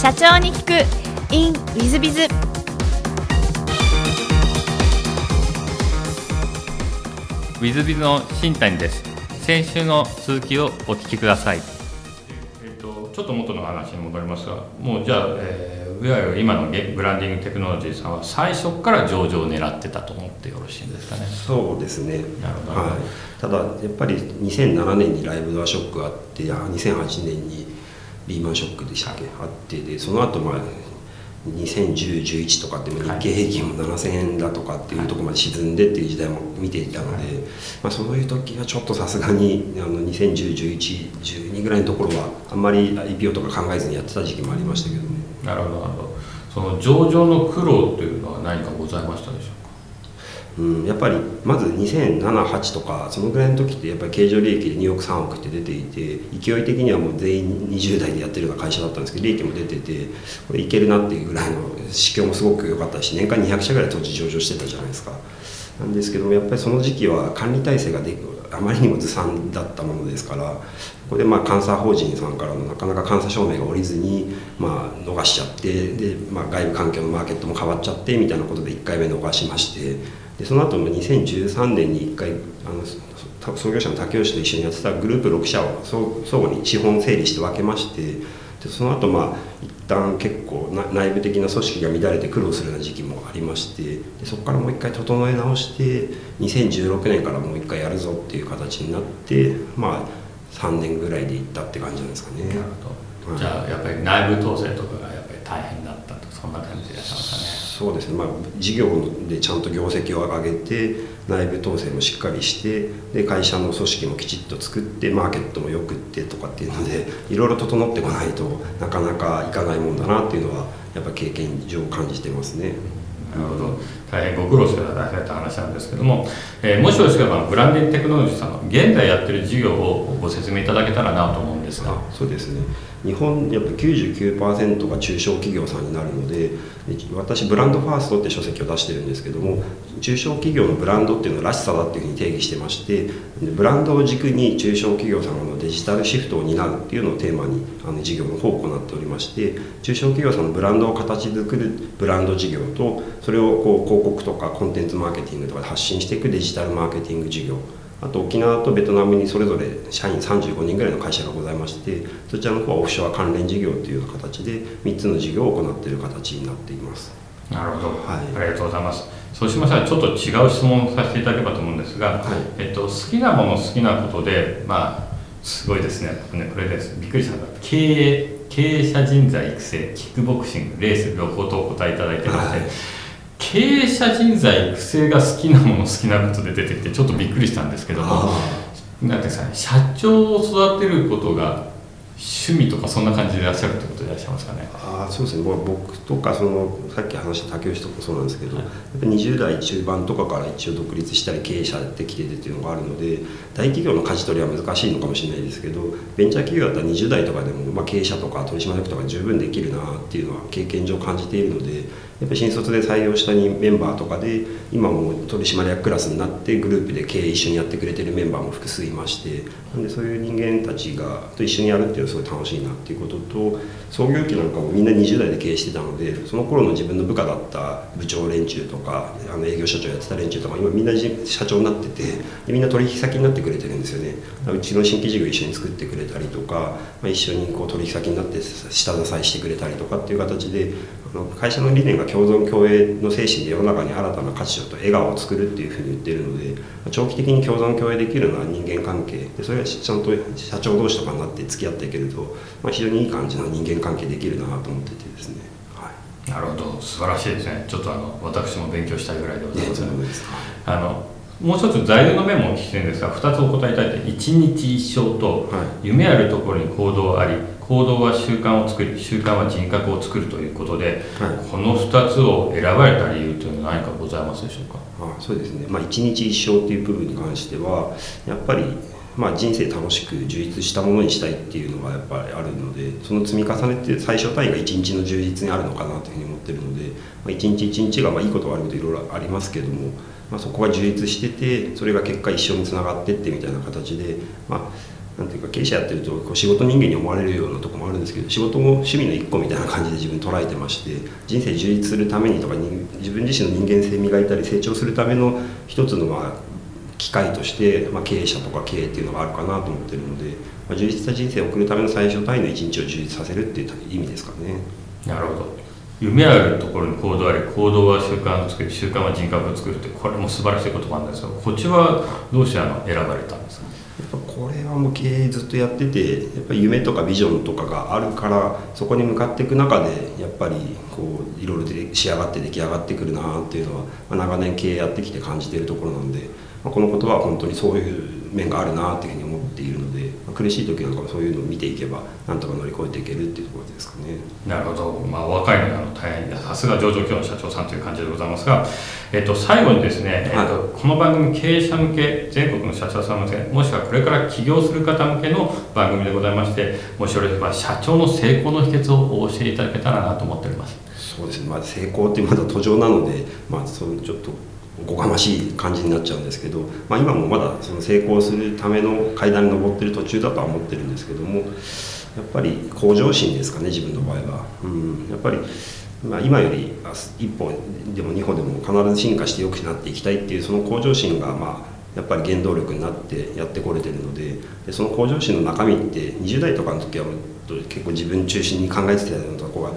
社長に聞く。In ウィズビズウィズビズの新谷です。先週の続きをお聞きください。えっとちょっと元の話に戻りますがもうじゃあ、えー、いわゆる今のブランディングテクノロジーさんは最初から上場を狙ってたと思ってよろしいんですかね。そうですね。なるほど、はい、ただやっぱり2007年にライブドアショックがあって2008年にリーマンショックでしたっけ？あってでその後まあ2010、11とかって日経平均も7000円だとかっていうところまで沈んでっていう時代も見ていたので、まあ、そういう時はちょっとさすがにあの2010、11、12ぐらいのところはあんまり IPO とか考えずにやってた時期もありましたけどね。なるほどなるほど。その上場の苦労というのは何かございましたでしょう？うん、やっぱりまず2007-8とかそのぐらいの時ってやっぱり経常利益で2億3億って出ていて勢い的にはもう全員20代でやってるような会社だったんですけど利益も出ててこれいけるなっていうぐらいの市況もすごく良かったし年間200社ぐらい当時上場してたじゃないですか。なんですけどもやっぱりその時期は管理体制がであまりにもずさんだったものですからここでまあ監査法人さんからのなかなか監査証明が下りずにまあ逃しちゃってで、まあ、外部環境のマーケットも変わっちゃってみたいなことで1回目逃しましてでその後も2013年に1回あの創業者の竹吉と一緒にやってたグループ6社を相互に資本整理して分けましてでその後まあ一旦結構内部的な組織が乱れて苦労するような時期もありましてでそこからもう一回整え直して2016年からもう一回やるぞっていう形になってまあ3年ぐらいでいったって感じなんですかね。なるほどじゃあやっぱり内部統制とかがやっぱり大変だったとそんな感じでしゃいますかね。そうですね、まあ、事業でちゃんと業績を上げて内部統制もしっかりしてで会社の組織もきちっと作ってマーケットもよくってとかっていうのでいろいろ整ってこないとなかなかいかないもんだなっていうのはやっぱ経験上感じてますね。なるほど大変ご苦労していただいた話なんですけども、えー、もしよろしければブランディングテクノロジーさんの現在やってる事業をご説明いただけたらなと思うんですがそうですね。日本やっぱ99%が中小企業さんになるので私ブランドファーストって書籍を出してるんですけども中小企業のブランドっていうのはらしさだっていうふうに定義してましてブランドを軸に中小企業さんのデジタルシフトを担うっていうのをテーマにあの事業の方を行っておりまして中小企業さんのブランドを形作るブランド事業とそれをこう広告とかコンテンツマーケティングとかで発信していくデジタルマーケティング事業あと沖縄とベトナムにそれぞれ社員35人ぐらいの会社がございましてそちらの方はオフショア関連事業という形で3つの事業を行っている形になっています。なるほど、はい、ありがとうございます。そうしましたらちょっと違う質問をさせていただければと思うんですが、はい、えっと、好きなもの好きなことでまあすごいですね。ねこれです。びっくりしたのが経営経営者人材育成キックボクシングレース両方とお答えいただいてまして、はい経営者人材育成が好きなもの好きなことで出てきてちょっとびっくりしたんですけどもなんていうか社長を育てることが趣味とかそんな感じでいらっしゃるってことでいらっしゃいますかね。あそうですね。僕とかそのさっき話した竹内とかそうなんですけど、はい、やっぱ20代中盤とかから一応独立したり経営者できててっていうのがあるので大企業の舵取りは難しいのかもしれないですけどベンチャー企業だったら20代とかでも、まあ、経営者とか取締役とか十分できるなっていうのは経験上感じているのでやっぱ新卒で採用したメンバーとかで今も取締役クラスになってグループで経営一緒にやってくれてるメンバーも複数いましてなんでそういう人間たちがと一緒にやるっていうのはすごい楽しいなっていうことと創業期なんかもみんな20代で経営してたのでその頃の自分の部下だった部長連中とかあの営業社長やってた連中とか今みんな社長になっててみんな取引先になってくれてるんですよね。うちの新規事業一緒に作ってくれたりとか、まあ、一緒にこう取引先になって下支えしてくれたりとかっていう形であの会社の理念が共存共栄の精神で世の中に新たな価値と笑顔を作るっていうふうに言ってるので長期的に共存共栄できるのは人間関係でそれがちゃんと社長同士とかになって付き合っていけると、まあ、非常にいい感じの人間関係できるなと思っててですね、はい、なるほど素晴らしいですね。ちょっとあの私も勉強したいぐらいでございます、ね、あのもう一つ材料の面もお聞きしてるんですが2つお答えいただいて一日一生と、夢あるところに行動あり行動は習慣を作り習慣は人格を作るということで、はい、この2つを選ばれた理由というのは何かございますでしょうか？あそうですね、まあ、一日一生っていう部分に関してはやっぱりまあ、人生楽しく充実したものにしたいっていうのがやっぱりあるのでその積み重ねって最小単位が一日の充実にあるのかなというふうに思ってるので、まあ、一日一日がまあいいこと悪いこといろいろありますけども、まあ、そこが充実しててそれが結果一生につながってってみたいな形で、まあ、なんていうか経営者やってるとこう仕事人間に思われるようなとこもあるんですけど仕事も趣味の一個みたいな感じで自分捉えてまして人生充実するためにとかに自分自身の人間性磨いたり成長するための一つのまあ機会として、まあ、経営者とか経営っていうのがあるかなと思ってるので、まあ、充実した人生を送るための最小単位の一日を充実させるっていう意味ですかね。なるほど。夢あるところに行動あり行動は習慣を作る。習慣は人格を作るってこれも素晴らしい言葉なんですがこっちはどうしてあの選ばれたんですか？これはもう経営ずっとやっててやっぱり夢とかビジョンとかがあるからそこに向かっていく中でやっぱりこういろいろ仕上がって出来上がってくるなっていうのは、まあ、長年経営やってきて感じているところなんで、まあ、この言葉は本当にそういう面があるなっていうふうに思っているので、苦しい時なんかもそういうのを見ていけばなんとか乗り越えていけるっていうところですかね。なるほど、まあ、若いのにあの大変さすが上場企業の社長さんという感じでございますが、えっと、最後にですね、えっと、この番組経営者向け全国の社長さん向けもしくはこれから起業する方向けの番組でございましてもしよろしければ社長の成功の秘訣をお教えていただけたらなと思っております。そうですね、まあ、成功ってまだ途上なので、まあ、そのちょっとおこがましい感じになっちゃうんですけど、まあ、今もまだその成功するための階段に登ってる途中だとは思ってるんですけどもやっぱり向上心ですかね自分の場合は、うん、やっぱり、まあ、今より一歩でも二歩でも必ず進化して良くなっていきたいっていうその向上心がまあやっぱり原動力になってやってこれてるのででその向上心の中身って20代とかの時は結構自分中心に考えてたようなとこが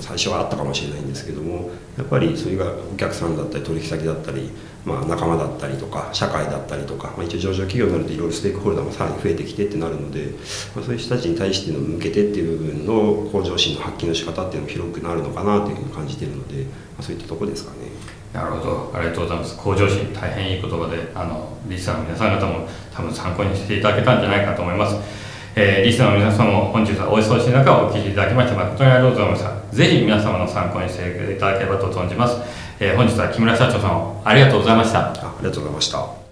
最初はあったかもしれないんですけどもやっぱりそれがお客さんだったり取引先だったり、まあ、仲間だったりとか社会だったりとか、まあ、一応上場企業になるといろいろステークホルダーもさらに増えてきてってなるので、まあ、そういう人たちに対しての向けてっていう部分の向上心の発揮の仕方っていうのも広くなるのかなというふうに感じているので、まあ、そういったとこですかね。なるほど。ありがとうございます。向上心大変いい言葉であのリスナーの皆さん方も多分参考にしていただけたんじゃないかと思います。えー、リスナーの皆さんも本日はお忙しい中お聞きいただきまして誠にありがとうございました。ぜひ皆様の参考にしていただければと存じます、えー、本日は木村社長さんをありがとうございました。ありがとうございました。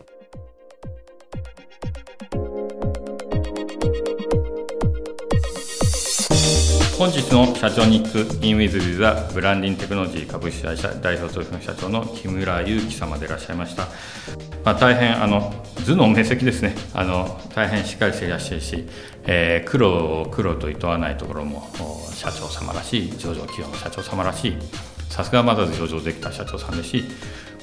本日の社長ニックインウィズ・ビザ・ブランディングテクノロジー株式会社代表取締社長の木村祐樹様でいらっしゃいました、まあ、大変あの頭脳明晰ですね。あの大変しっかりしていらっしゃるしえー、苦労を苦労と厭わないところも社長様らしい上場企業の社長様らしいさすがまだ上場できた社長さんですし、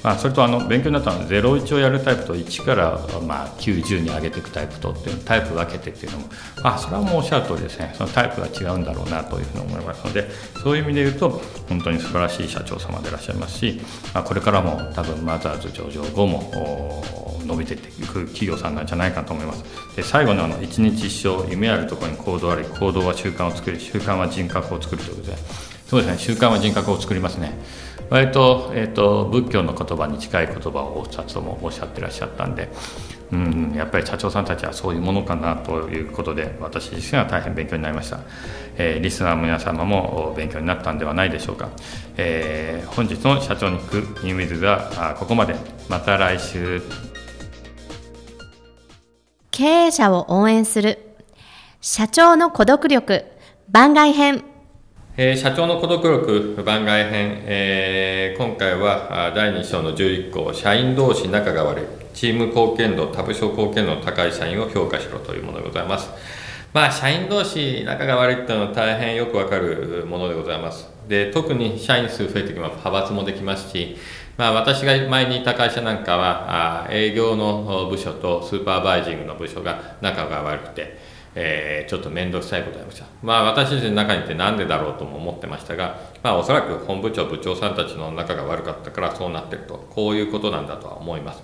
まあ、それとあの勉強になったのは01をやるタイプと1からまあ90に上げていくタイプとっていうタイプ分けてっていうのもあそれはもうおっしゃる通りですね。そのタイプが違うんだろうなというふうに思いますのでそういう意味で言うと本当に素晴らしい社長様でいらっしゃいますし、まあ、これからも多分マザーズ上場後も伸びていく企業さんなんじゃないかと思います。で最後のあの一日一生夢あるところに行動あり行動は習慣を作り習慣は人格を作るということで。そうですね。習慣は人格を作りますね。割と,、えーと、仏教の言葉に近い言葉をお二つともおっしゃってらっしゃったんでうん、やっぱり社長さんたちはそういうものかなということで私自身は大変勉強になりました、えー、リスナーの皆様も勉強になったんではないでしょうか、えー、本日の社長に行くインウィズがここまで。また来週。経営者を応援する。社長の孤独力。番外編。えー、社長の孤独力番外編、えー、今回は第2章の11項社員同士仲が悪いチーム貢献度他部署貢献度の高い社員を評価しろというものでございます。まあ社員同士仲が悪いっていうのは大変よくわかるものでございます。で特に社員数増えてきます。派閥もできますしまあ、私が前にいた会社なんかは営業の部署とスーパーバイジングの部署が仲が悪くて、えー、ちょっと面倒くさいことやりました。まあ私自身の中にいて何でだろうとも思ってましたが、まあおそらく本部長、部長さんたちの仲が悪かったからそうなってると、こういうことなんだとは思います。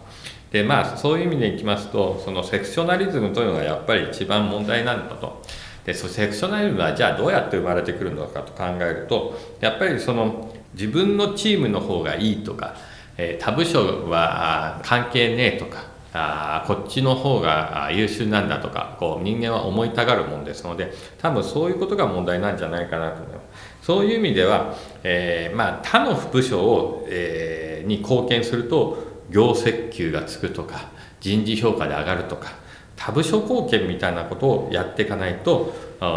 でまあそういう意味でいきますと、そのセクショナリズムというのがやっぱり一番問題なんだと。でそセクショナリズムはじゃあどうやって生まれてくるのかと考えると、やっぱりその自分のチームの方がいいとか、え、他部署は関係ねえとかあこっちの方が優秀なんだとかこう人間は思いたがるもんですので多分そういうことが問題なんじゃないかなと思いますそういう意味では、えー、まあ、他の部署を、えー、に貢献すると業績給がつくとか人事評価で上がるとか他部署貢献みたいなことをやっていかないと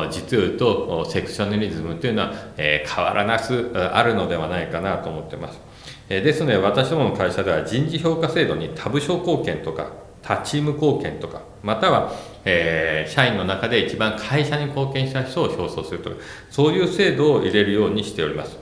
実を言うとセクショナリズムというのは、えー、変わらなすあるのではないかなと思ってます。ですので私どもの会社では人事評価制度に他部署貢献とか他チーム貢献とかまたは、えー、社員の中で一番会社に貢献した人を表彰するというそういう制度を入れるようにしております。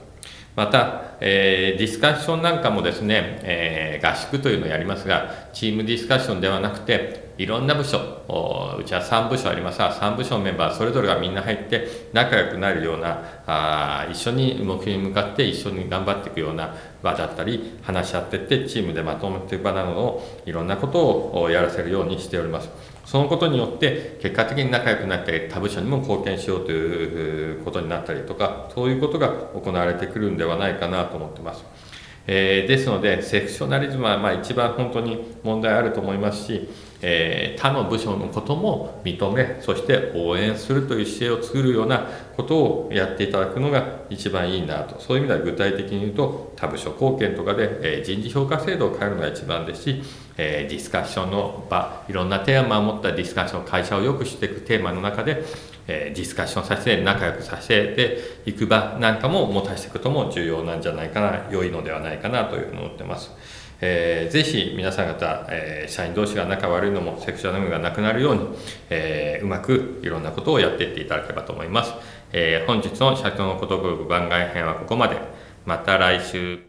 また、えー、ディスカッションなんかもですね、えー、合宿というのをやりますがチームディスカッションではなくていろんな部署うちは3部署あります。が3部署のメンバーそれぞれがみんな入って仲良くなるようなあ一緒に目標に向かって一緒に頑張っていくような場だったり話し合っていってチームでまとめていく場などをいろんなことをやらせるようにしております。そのことによって結果的に仲良くなったり他部署にも貢献しようということになったりとかそういうことが行われてくるんではないかなと思ってます。えー、ですのでセクショナリズムはまあ一番本当に問題あると思いますしえー、他の部署のことも認めそして応援するという姿勢を作るようなことをやっていただくのが一番いいなとそういう意味では具体的に言うと他部署貢献とかで、えー、人事評価制度を変えるのが一番ですし、えー、ディスカッションの場いろんなテーマを持ったディスカッション会社を良くしていくテーマの中で、えディスカッションさせて仲良くさせていく場なんかも持たせていくことも重要なんじゃないかな良いのではないかなというふうに思ってます。えー、ぜひ皆さん方、えー、社員同士が仲悪いのもセクシュアルムがなくなるように、えー、うまくいろんなことをやっていっていただければと思います、えー、本日の社長のこと番外編はここまで。また来週。